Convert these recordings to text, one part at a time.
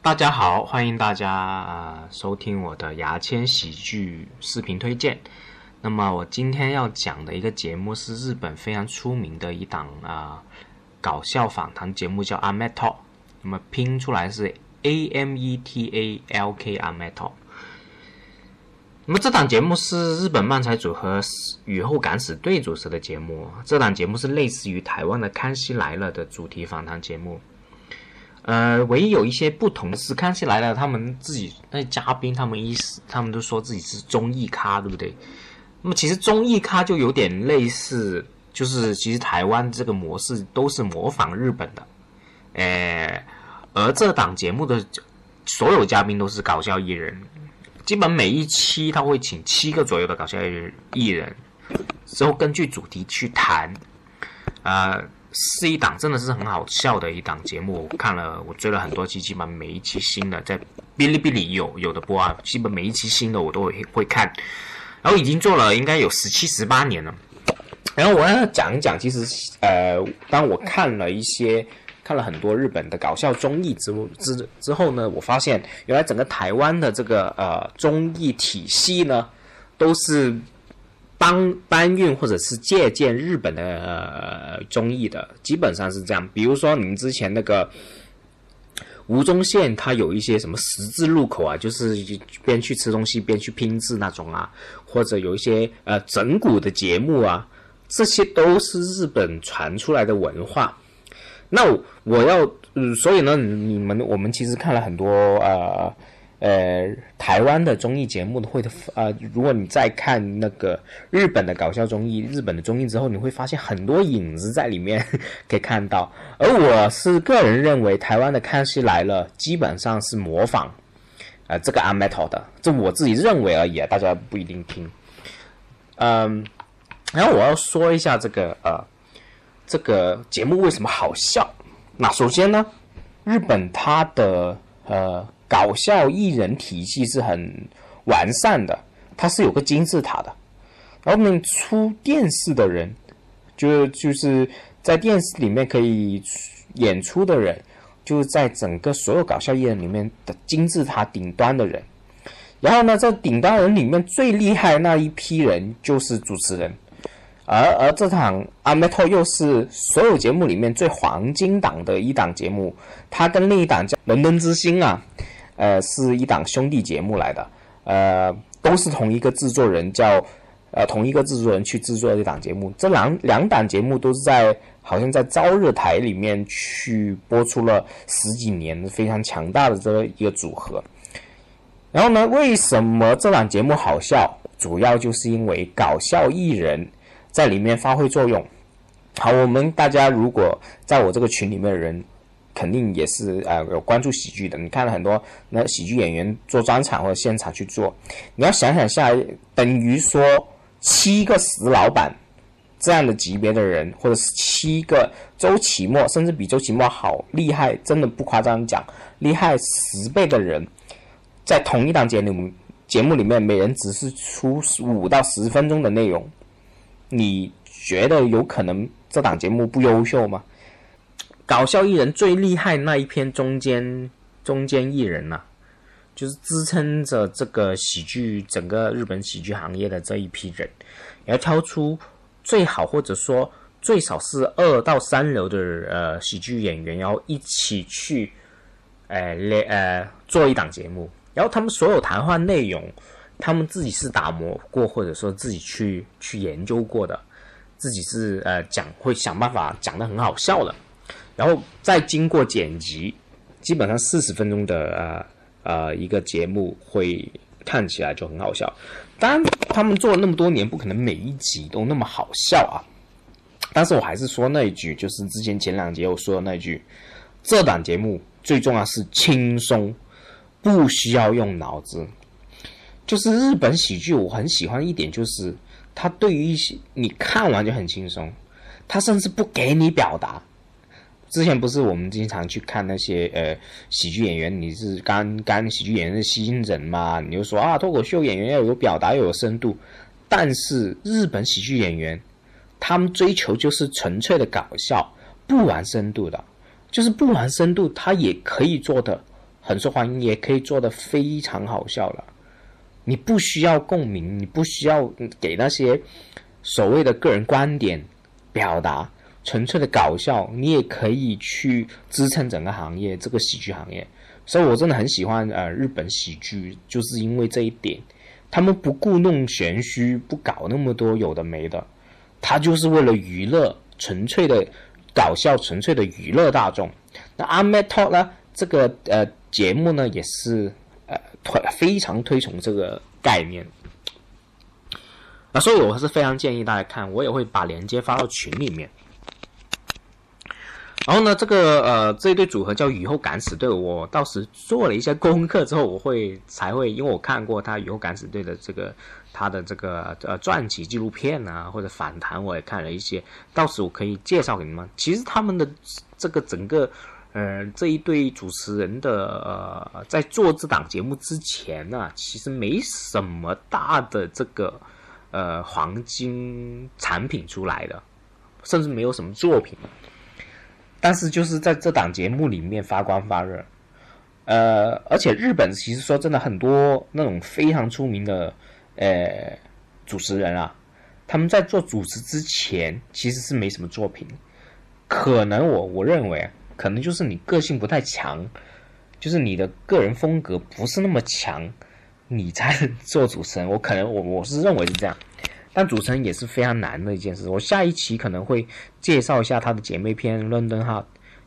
大家好，欢迎大家啊收听我的牙签喜剧视频推荐。那么我今天要讲的一个节目是日本非常出名的一档啊搞笑访谈节目，叫阿 Metal。那么拼出来是 A M E T A L K 阿 Metal。那么这档节目是日本漫才组合雨后敢死队主持的节目。这档节目是类似于台湾的《康熙来了》的主题访谈节目。呃，唯一有一些不同是，《康熙来了》他们自己那些嘉宾，他们一他们都说自己是综艺咖，对不对？那么其实综艺咖就有点类似，就是其实台湾这个模式都是模仿日本的，呃，而这档节目的所有嘉宾都是搞笑艺人，基本每一期他会请七个左右的搞笑艺人，之后根据主题去谈，啊。是一档真的是很好笑的一档节目，我看了，我追了很多期，基本每一期新的在哔哩哔哩有有的播啊，基本每一期新的我都会会看，然后已经做了应该有十七十八年了。然后我要讲一讲，其实呃，当我看了一些看了很多日本的搞笑综艺之之之后呢，我发现原来整个台湾的这个呃综艺体系呢，都是。搬搬运或者是借鉴日本的呃综艺的，基本上是这样。比如说，您之前那个吴宗宪，他有一些什么十字路口啊，就是边去吃东西边去拼字那种啊，或者有一些呃整蛊的节目啊，这些都是日本传出来的文化。那我要，嗯，所以呢，你们我们其实看了很多呃。呃，台湾的综艺节目会的呃，如果你再看那个日本的搞笑综艺、日本的综艺之后，你会发现很多影子在里面可以看到。而我是个人认为，台湾的《康熙来了》基本上是模仿呃这个阿 Metal 的，这我自己认为而已，大家不一定听。嗯，然后我要说一下这个呃这个节目为什么好笑。那首先呢，日本它的呃。搞笑艺人体系是很完善的，它是有个金字塔的。然后呢，出电视的人，就就是在电视里面可以演出的人，就是在整个所有搞笑艺人里面的金字塔顶端的人。然后呢，在顶端人里面最厉害那一批人就是主持人，而而这场阿 Metal 又是所有节目里面最黄金档的一档节目，它跟另一档叫《伦敦之星》啊。呃，是一档兄弟节目来的，呃，都是同一个制作人，叫呃同一个制作人去制作这档节目。这两两档节目都是在好像在朝日台里面去播出了十几年，非常强大的这个一个组合。然后呢，为什么这档节目好笑？主要就是因为搞笑艺人在里面发挥作用。好，我们大家如果在我这个群里面的人。肯定也是呃有关注喜剧的，你看了很多那喜剧演员做专场或者现场去做，你要想想下，等于说七个石老板这样的级别的人，或者是七个周奇墨，甚至比周奇墨好厉害，真的不夸张讲，厉害十倍的人，在同一档节目节目里面，每人只是出五到十分钟的内容，你觉得有可能这档节目不优秀吗？搞笑艺人最厉害那一篇中间中间艺人呐，就是支撑着这个喜剧整个日本喜剧行业的这一批人，要挑出最好或者说最少是二到三流的呃喜剧演员，然后一起去，呃来呃做一档节目，然后他们所有谈话内容，他们自己是打磨过或者说自己去去研究过的，自己是呃讲会想办法讲的很好笑的。然后再经过剪辑，基本上四十分钟的呃呃一个节目会看起来就很好笑。当然，他们做了那么多年，不可能每一集都那么好笑啊。但是我还是说那一句，就是之前前两节我说的那句，这档节目最重要是轻松，不需要用脑子。就是日本喜剧，我很喜欢一点就是，他对于一些你看完就很轻松，他甚至不给你表达。之前不是我们经常去看那些呃喜剧演员，你是刚刚喜剧演员的新人嘛？你就说啊，脱口秀演员要有表达，要有深度。但是日本喜剧演员，他们追求就是纯粹的搞笑，不玩深度的。就是不玩深度，他也可以做的很受欢迎，也可以做的非常好笑了。你不需要共鸣，你不需要给那些所谓的个人观点表达，纯粹的搞笑，你也可以去支撑整个行业，这个喜剧行业。所以我真的很喜欢呃日本喜剧，就是因为这一点，他们不故弄玄虚，不搞那么多有的没的，他就是为了娱乐，纯粹的搞笑，纯粹的娱乐大众。那阿 m e Talk 呢，这个呃节目呢也是呃推非常推崇这个概念，啊，所以我是非常建议大家看，我也会把链接发到群里面。然后呢，这个呃，这一对组合叫雨后敢死队。我到时做了一些功课之后，我会才会，因为我看过他雨后敢死队的这个他的这个呃传记纪录片啊，或者访谈，我也看了一些，到时我可以介绍给你们。其实他们的这个整个呃这一对主持人的呃，在做这档节目之前呢，其实没什么大的这个呃黄金产品出来的，甚至没有什么作品。但是就是在这档节目里面发光发热，呃，而且日本其实说真的很多那种非常出名的呃主持人啊，他们在做主持之前其实是没什么作品，可能我我认为可能就是你个性不太强，就是你的个人风格不是那么强，你才做主持人。我可能我我是认为是这样。但主持人也是非常难的一件事。我下一期可能会介绍一下他的姐妹篇《伦敦哈》，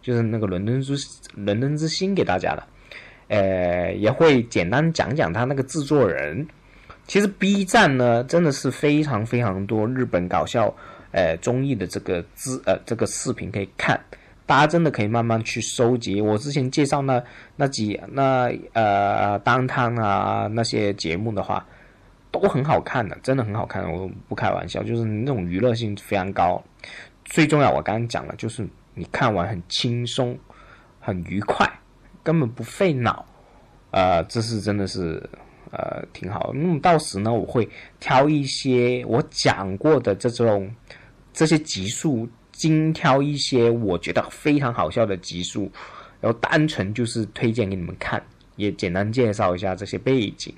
就是那个伦敦之伦敦之星给大家的。呃，也会简单讲讲他那个制作人。其实 B 站呢，真的是非常非常多日本搞笑呃综艺的这个资呃这个视频可以看，大家真的可以慢慢去收集。我之前介绍那那几那呃当汤啊那些节目的话。都很好看的，真的很好看，我不开玩笑，就是那种娱乐性非常高。最重要，我刚刚讲了，就是你看完很轻松、很愉快，根本不费脑，呃，这是真的是呃挺好。那么到时呢，我会挑一些我讲过的这种这些集数，精挑一些我觉得非常好笑的集数，然后单纯就是推荐给你们看，也简单介绍一下这些背景。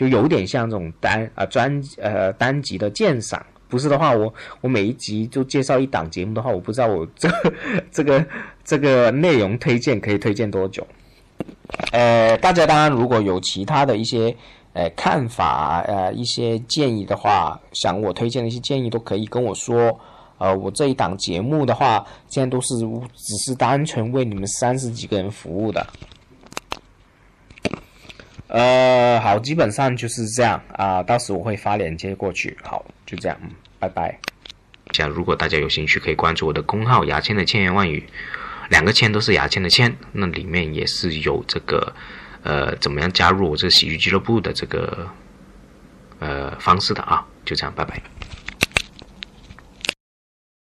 就有点像这种单啊专呃单集的鉴赏，不是的话，我我每一集就介绍一档节目的话，我不知道我 这这个这个内容推荐可以推荐多久。呃，大家当然如果有其他的一些呃看法呃一些建议的话，想我推荐的一些建议都可以跟我说。呃，我这一档节目的话，现在都是只是单纯为你们三十几个人服务的。呃，好，基本上就是这样啊。到时我会发链接过去。好，就这样，嗯，拜拜。假如果大家有兴趣，可以关注我的公号“牙签的千言万语”，两个“签”都是牙签的“签”，那里面也是有这个呃，怎么样加入我这个喜剧俱乐部的这个呃方式的啊。就这样，拜拜。